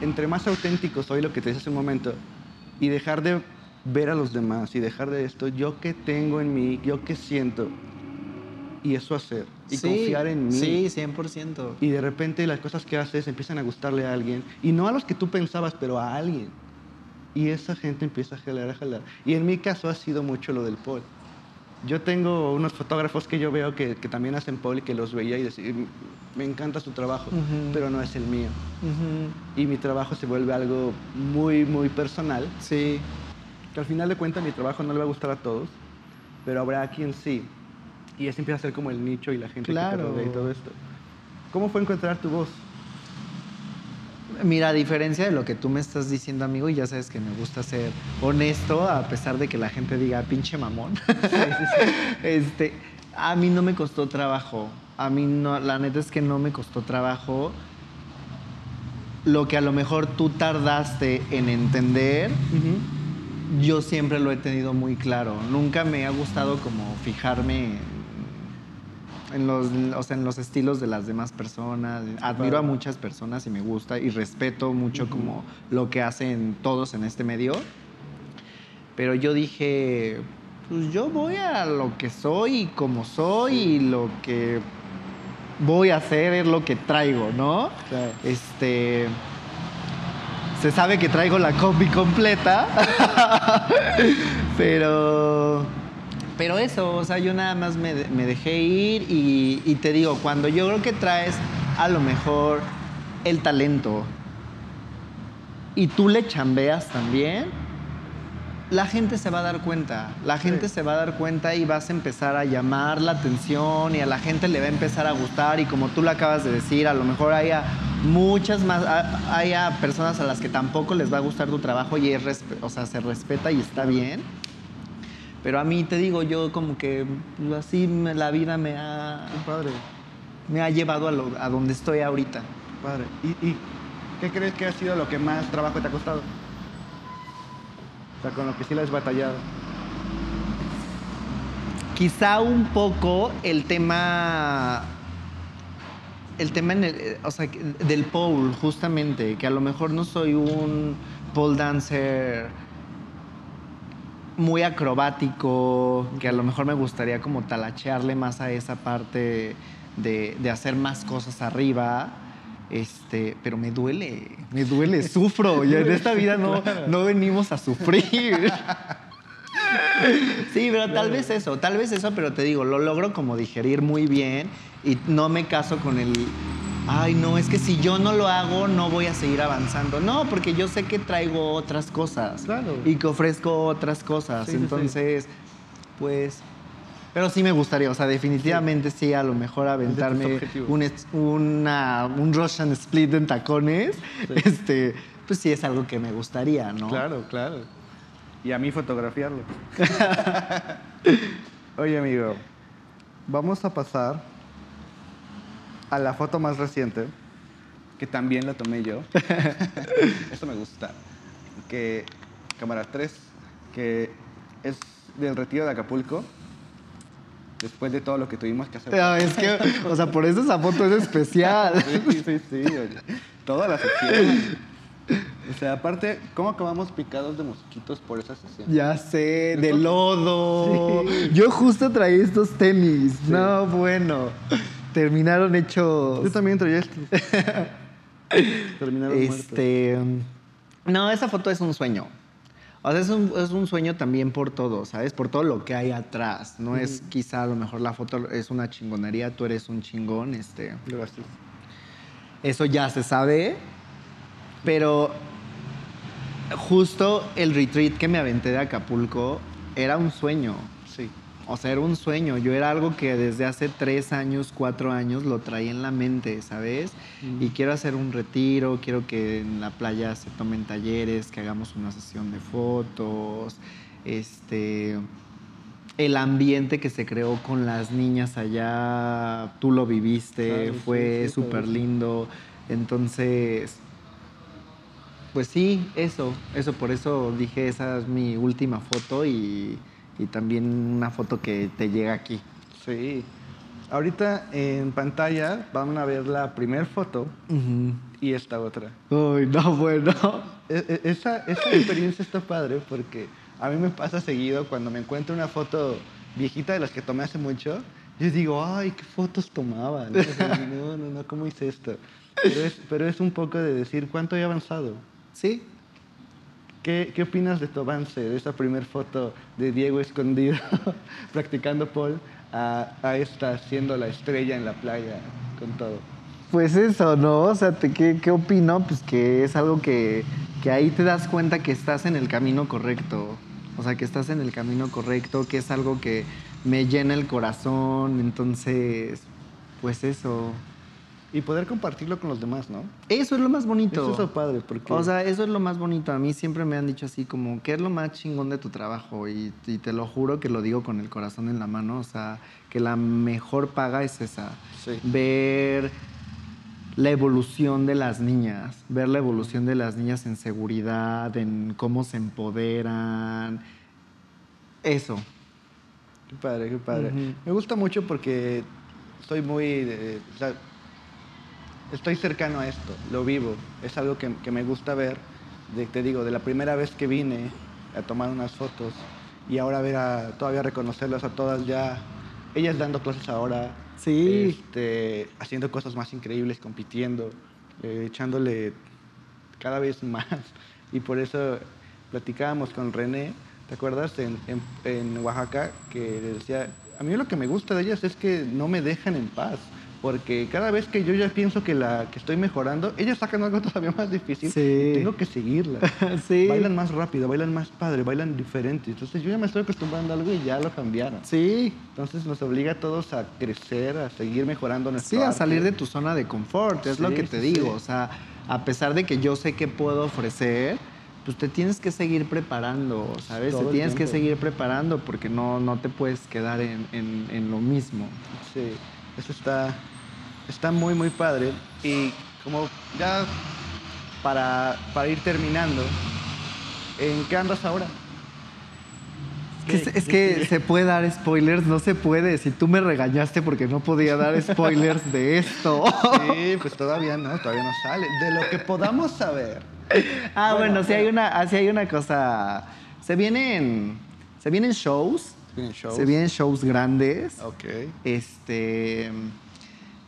Speaker 1: entre más auténtico soy, lo que te dije hace un momento, y dejar de ver a los demás y dejar de esto, yo qué tengo en mí, yo qué siento, y eso hacer, y
Speaker 2: Sí,
Speaker 1: confiar en mí.
Speaker 2: Sí, 100%.
Speaker 1: Y de repente las cosas que haces empiezan a gustarle a alguien, y no a los que tú pensabas, pero a alguien. Y esa gente empieza a jalar, a jalar. Y en mi caso ha sido mucho lo del pole. Yo tengo unos fotógrafos que yo veo que, que también hacen pole y que los veía y decía, me encanta su trabajo, pero no es el mío. Y mi trabajo se vuelve algo muy, muy personal,
Speaker 2: Sí.
Speaker 1: que al final de cuentas mi trabajo no le va a gustar a todos, pero habrá quien sí. Y ese empieza a ser como el nicho y la gente que te rodea y todo esto. ¿Cómo fue encontrar tu voz?
Speaker 2: Mira, a diferencia de lo que tú me estás diciendo, amigo, y ya sabes que me gusta ser honesto, a pesar de que la gente diga pinche mamón. este, a mí no me costó trabajo. A mí no, la neta es que no me costó trabajo. Lo que a lo mejor tú tardaste en entender, yo siempre lo he tenido muy claro. Nunca me ha gustado como fijarme en, los, o sea, en los estilos de las demás personas. Admiro a muchas personas y me gusta y respeto mucho como lo que hacen todos en este medio. Pero yo dije, pues yo voy a lo que soy y como soy y lo que voy a hacer es lo que traigo, ¿no?
Speaker 1: Claro.
Speaker 2: Este. Se sabe que traigo la combi completa. pero. Pero eso, o sea, yo nada más me, de- me dejé ir y, y te digo, cuando yo creo que traes a lo mejor el talento y tú le chambeas también, la gente se va a dar cuenta. La gente
Speaker 1: Sí.
Speaker 2: se va a dar cuenta y vas a empezar a llamar la atención y a la gente le va a empezar a gustar. Y como tú lo acabas de decir, a lo mejor haya muchas más, ha- haya personas a las que tampoco les va a gustar tu trabajo y es, respe- o sea, se respeta y está bien. Pero a mí te digo, yo como que pues, así me- la vida me ha,
Speaker 1: Qué padre,
Speaker 2: me ha llevado a, lo- a donde estoy ahorita.
Speaker 1: padre. ¿Y, y qué crees que ha sido lo que más trabajo te ha costado? O sea, con lo que sí la has batallado.
Speaker 2: Quizá un poco el tema. El tema en el, o sea, del pole, justamente, que a lo mejor no soy un pole dancer muy acrobático, que a lo mejor me gustaría como talachearle más a esa parte de, de hacer más cosas arriba. Este, pero me duele, me duele, sufro. Y en esta vida no, no venimos a sufrir. Sí, pero tal vez eso, tal vez eso, pero te digo, lo logro como digerir muy bien y no me caso con el, ay, no, es que si yo no lo hago, no voy a seguir avanzando. No, porque yo sé que traigo otras cosas
Speaker 1: Claro.
Speaker 2: y que ofrezco otras cosas.
Speaker 1: Sí, sí, sí.
Speaker 2: Entonces, pues, pero sí me gustaría, o sea, definitivamente sí, a lo mejor aventarme un, una, un Russian split en tacones, este, pues sí es algo que me gustaría, ¿no?
Speaker 1: Claro, claro. Y a mí fotografiarlo. Oye, amigo, vamos a pasar a la foto más reciente, que también la tomé yo. Esto me gusta. Que, cámara 3, que es del retiro de Acapulco, después de todo lo que tuvimos que hacer.
Speaker 2: Pero es que, o sea, por eso esa foto es especial.
Speaker 1: Sí, sí, sí. oye. Toda la sección. O sea, aparte, ¿cómo acabamos picados de mosquitos por esa sesión?
Speaker 2: Ya sé, de lodo.
Speaker 1: Sí.
Speaker 2: Yo justo traí estos tenis. No, bueno. Terminaron hechos.
Speaker 1: Yo también traía esto. Terminaron muertos.
Speaker 2: Este. No, esa foto es un sueño. O sea, es un, es un sueño también por todo, ¿sabes? Por todo lo que hay atrás. No es quizá a lo mejor la foto es una chingonería, tú eres un chingón, este.
Speaker 1: Gracias.
Speaker 2: Eso ya se sabe. Pero justo el retreat que me aventé de Acapulco era un sueño. O sea, era un sueño. Yo era algo que desde hace tres años, cuatro años lo traía en la mente, ¿sabes? Y quiero hacer un retiro, quiero que en la playa se tomen talleres, que hagamos una sesión de fotos. Este. El ambiente que se creó con las niñas allá, tú lo viviste,
Speaker 1: Claro,
Speaker 2: fue
Speaker 1: sí,
Speaker 2: súper lindo. Entonces, pues sí, eso, eso, por eso dije, esa es mi última foto y, y también una foto que te llega aquí.
Speaker 1: Sí. Ahorita en pantalla van a ver la primera foto y esta otra.
Speaker 2: Uy, no, bueno.
Speaker 1: E- e- Esa, esa experiencia está padre porque a mí me pasa seguido cuando me encuentro una foto viejita de las que tomé hace mucho. Yo digo, ay, qué fotos tomaba. No, O sea, no, no, no, ¿cómo hice esto? Pero es, pero es un poco de decir cuánto he avanzado.
Speaker 2: Sí,
Speaker 1: ¿Qué, qué opinas de tu avance, de esa primera foto de Diego escondido practicando pole a, a esta siendo la estrella en la playa con todo?
Speaker 2: Pues eso, ¿no? O sea, te- ¿qué, qué opino? Pues que es algo que, que ahí te das cuenta que estás en el camino correcto. O sea, que estás en el camino correcto, que es algo que me llena el corazón. Entonces, pues eso.
Speaker 1: Y poder compartirlo con los demás, ¿no?
Speaker 2: Eso es lo más bonito.
Speaker 1: Eso es lo padre, porque...
Speaker 2: O sea, eso es lo más bonito. A mí siempre me han dicho así como, ¿qué es lo más chingón de tu trabajo? Y, y te lo juro que lo digo con el corazón en la mano. O sea, que la mejor paga es esa.
Speaker 1: Sí.
Speaker 2: Ver la evolución de las niñas, ver la evolución de las niñas en seguridad, en cómo se empoderan. Eso.
Speaker 1: Qué padre, qué padre. Me gusta mucho porque estoy muy... eh, o sea, estoy cercano a esto, lo vivo. Es algo que, que me gusta ver. De, te digo, de la primera vez que vine a tomar unas fotos y ahora ver a todavía reconocerlas a todas ya. Ellas dando clases ahora.
Speaker 2: Sí.
Speaker 1: este, haciendo cosas más increíbles, compitiendo, eh, echándole cada vez más. Y por eso platicábamos con René, ¿te acuerdas? En, en- en Oaxaca, que le decía, a mí lo que me gusta de ellas es que no me dejan en paz. Porque cada vez que yo ya pienso que, la, que estoy mejorando, ellas sacan algo todavía más difícil
Speaker 2: Sí.
Speaker 1: y tengo que seguirla.
Speaker 2: Sí.
Speaker 1: Bailan más rápido, bailan más padre, bailan diferente. Entonces yo ya me estoy acostumbrando a algo y ya lo cambiaron.
Speaker 2: Sí.
Speaker 1: Entonces nos obliga a todos a crecer, a seguir mejorando nuestro
Speaker 2: Sí, a salir de tu zona de confort, es lo que te digo. O sea, a pesar de que yo sé que puedo ofrecer, pues te tienes que seguir preparando, ¿sabes?
Speaker 1: Todo
Speaker 2: te tienes que seguir preparando porque no, no te puedes quedar en, en- en lo mismo.
Speaker 1: Sí, eso está, está muy, muy padre. Y como ya para, para ir terminando, ¿en qué andas ahora?
Speaker 2: Es que, es que se puede dar spoilers, no se puede. Si tú me regañaste porque no podía dar spoilers de esto.
Speaker 1: Sí, pues todavía no, todavía no sale. De lo que podamos saber.
Speaker 2: ah,
Speaker 1: Bueno,
Speaker 2: bueno, sí hay una, ah, sí hay una cosa. Se vienen, se vienen shows,
Speaker 1: ¿Vienen shows?
Speaker 2: se vienen shows grandes.
Speaker 1: Ok.
Speaker 2: Este.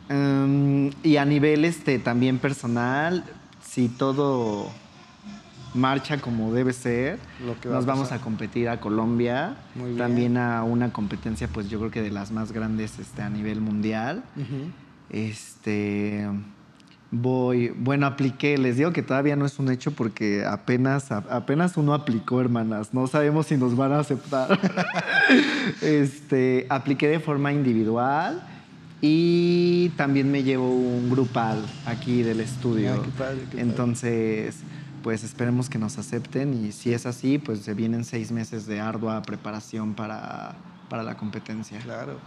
Speaker 2: mm, y a nivel este, también personal, si todo marcha como debe ser,
Speaker 1: Lo que va a
Speaker 2: nos vamos a competir a Colombia.
Speaker 1: Muy bien.
Speaker 2: También a una competencia, pues yo creo que de las más grandes este, a nivel mundial. Este. Voy, bueno, apliqué, les digo que todavía no es un hecho porque apenas, apenas uno aplicó, hermanas, no sabemos si nos van a aceptar. este, apliqué de forma individual y también me llevo un grupal aquí del estudio.
Speaker 1: Ah, qué padre, qué padre.
Speaker 2: Entonces, pues esperemos que nos acepten y si es así, pues se vienen seis meses de ardua preparación para, para la competencia.
Speaker 1: Claro.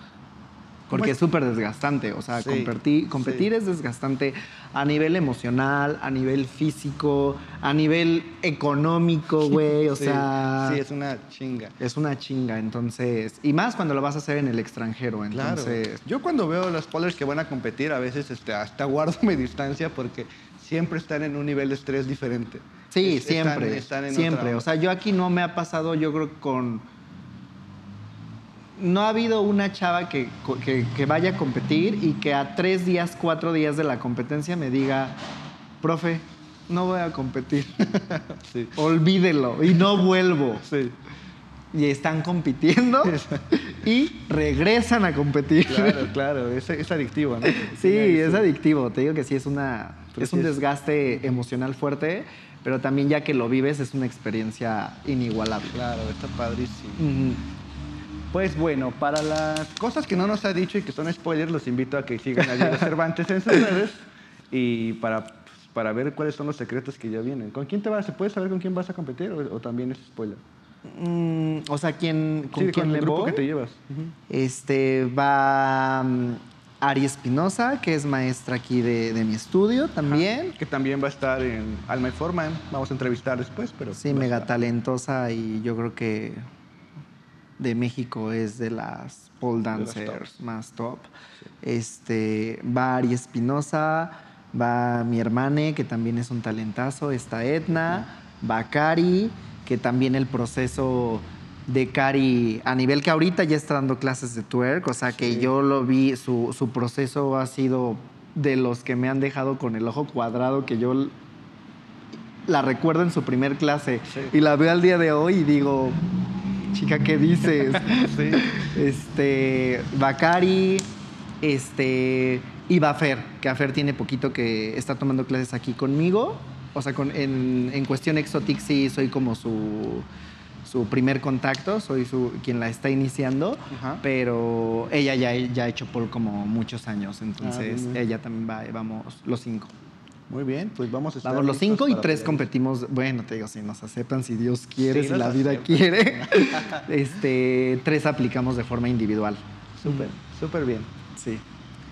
Speaker 2: Porque
Speaker 1: es?
Speaker 2: súper desgastante, o sea,
Speaker 1: Sí,
Speaker 2: competir, competir
Speaker 1: sí.
Speaker 2: es desgastante a nivel emocional, a nivel físico, a nivel económico, güey, o
Speaker 1: Sí,
Speaker 2: sea,
Speaker 1: Sí, es una chinga.
Speaker 2: es una chinga, entonces, y más cuando lo vas a hacer en el extranjero,
Speaker 1: Claro.
Speaker 2: entonces,
Speaker 1: Yo cuando veo los polers que van a competir, a veces este, hasta guardo mi distancia porque siempre están en un nivel de estrés diferente.
Speaker 2: sí,
Speaker 1: Es-
Speaker 2: siempre,
Speaker 1: están en
Speaker 2: siempre,
Speaker 1: otra
Speaker 2: o sea, yo aquí no me ha pasado, yo creo que con... No ha habido una chava que, que- que vaya a competir y que a tres días, cuatro días de la competencia me diga, profe, no voy a competir.
Speaker 1: Sí.
Speaker 2: Olvídelo y no vuelvo.
Speaker 1: Sí.
Speaker 2: Y están compitiendo y regresan a competir.
Speaker 1: Claro, claro, es, es adictivo, ¿no?
Speaker 2: Sí, es adictivo. Te digo que sí es una
Speaker 1: Pero
Speaker 2: es un
Speaker 1: es-
Speaker 2: desgaste emocional fuerte, pero también ya que lo vives es una experiencia inigualable.
Speaker 1: Claro, está padrísimo.
Speaker 2: Ujú.
Speaker 1: Pues bueno, para las cosas que no nos ha dicho y que son spoilers, los invito a que sigan a Diego Cervantes en sus redes y para, pues, para ver cuáles son los secretos que ya vienen. ¿Con quién te vas? ¿Se puede saber con quién vas a competir o, o también es spoiler?
Speaker 2: Mm, o sea, ¿quién, ¿con
Speaker 1: Sí,
Speaker 2: quién
Speaker 1: el
Speaker 2: me
Speaker 1: grupo
Speaker 2: voy?
Speaker 1: que te llevas.
Speaker 2: Este va mm, Ari Espinosa, que es maestra aquí de, de mi estudio también.
Speaker 1: Que también va a estar en Alma y Forma. Vamos a entrevistar después, pero...
Speaker 2: Sí, mega talentosa y yo creo que de México es de las pole dancers más top. Este, va Ari Espinosa, va mi hermane, que también es un talentazo, está Edna, va Cari, que también el proceso de Cari, a nivel que ahorita ya está dando clases de twerk, o sea que yo lo vi, su, su proceso ha sido de los que me han dejado con el ojo cuadrado, que yo la recuerdo en su primer clase y la veo al día de hoy y digo, chica, ¿qué dices? sí. Este, Bacari, este, y Bafer, que Bafer tiene poquito que está tomando clases aquí conmigo. O sea, con, en, en, cuestión exotic sí soy como su, su primer contacto, soy su, quien la está iniciando, pero ella ya, ya ha hecho por como muchos años, entonces ah, ella también va, vamos los cinco.
Speaker 1: Muy bien, pues vamos a estar
Speaker 2: Vamos los cinco y tres competimos. Bueno, te digo, si nos aceptan, si Dios quiere, si la vida quiere. este, tres aplicamos de forma individual.
Speaker 1: Súper, súper bien.
Speaker 2: Sí.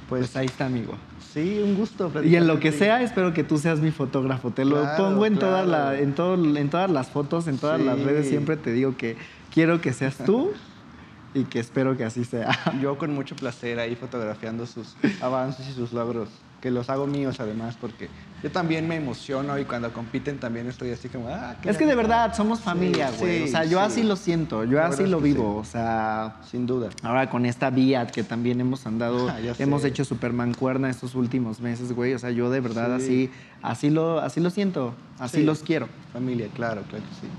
Speaker 2: Pues, pues, ahí está, amigo.
Speaker 1: Sí, un gusto.
Speaker 2: Y en lo que sea, espero que tú seas mi fotógrafo. Te lo pongo en, toda la, en, todo, en todas las fotos, en todas las redes. Siempre te digo que quiero que seas tú y que espero que así sea.
Speaker 1: Yo con mucho placer ahí fotografiando sus avances y sus logros que los hago míos además, porque yo también me emociono y cuando compiten también estoy así como, ah,
Speaker 2: Es que de verdad somos familia, güey. o sea, yo así lo siento, yo así lo vivo, o sea.
Speaker 1: Sin duda.
Speaker 2: Ahora con esta vía que también hemos andado, ah, hemos hecho Superman cuerna estos últimos meses, güey. O sea, yo de verdad así, así lo, así lo siento, así los quiero.
Speaker 1: Familia, claro, claro que sí.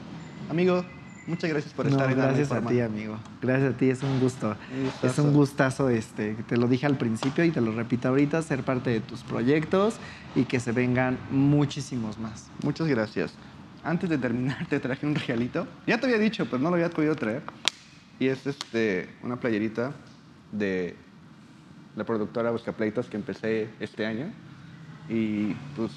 Speaker 1: Amigo, Muchas gracias por estar en
Speaker 2: Gracias a ti, amigo. Gracias a ti, es un gusto. es un gustazo, este, te lo dije al principio y te lo repito ahorita, ser parte de tus proyectos y que se vengan muchísimos más.
Speaker 1: Muchas gracias. Antes de terminar, te traje un regalito. Ya te había dicho, pues no lo había podido traer. Y es este, una playerita de la productora Buscapleitos que empecé este año. Y pues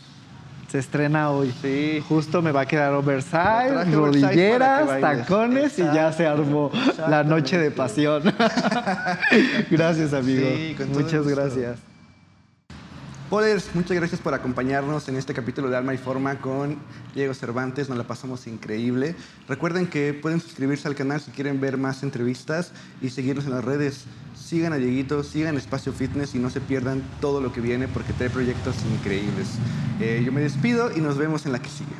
Speaker 2: se estrena hoy. Sí. Justo me va a quedar oversize, rodilleras, tacones y ya se armó la noche de pasión. gracias, amigo. Sí, Muchas gracias.
Speaker 1: Poders, muchas gracias por acompañarnos en este capítulo de Alma y Forma con Diego Cervantes. Nos la pasamos increíble. Recuerden que pueden suscribirse al canal si quieren ver más entrevistas y seguirnos en las redes. Sigan a Dieguito, sigan Espacio Fitness y no se pierdan todo lo que viene porque trae proyectos increíbles. Eh, yo me despido y nos vemos en la que sigue.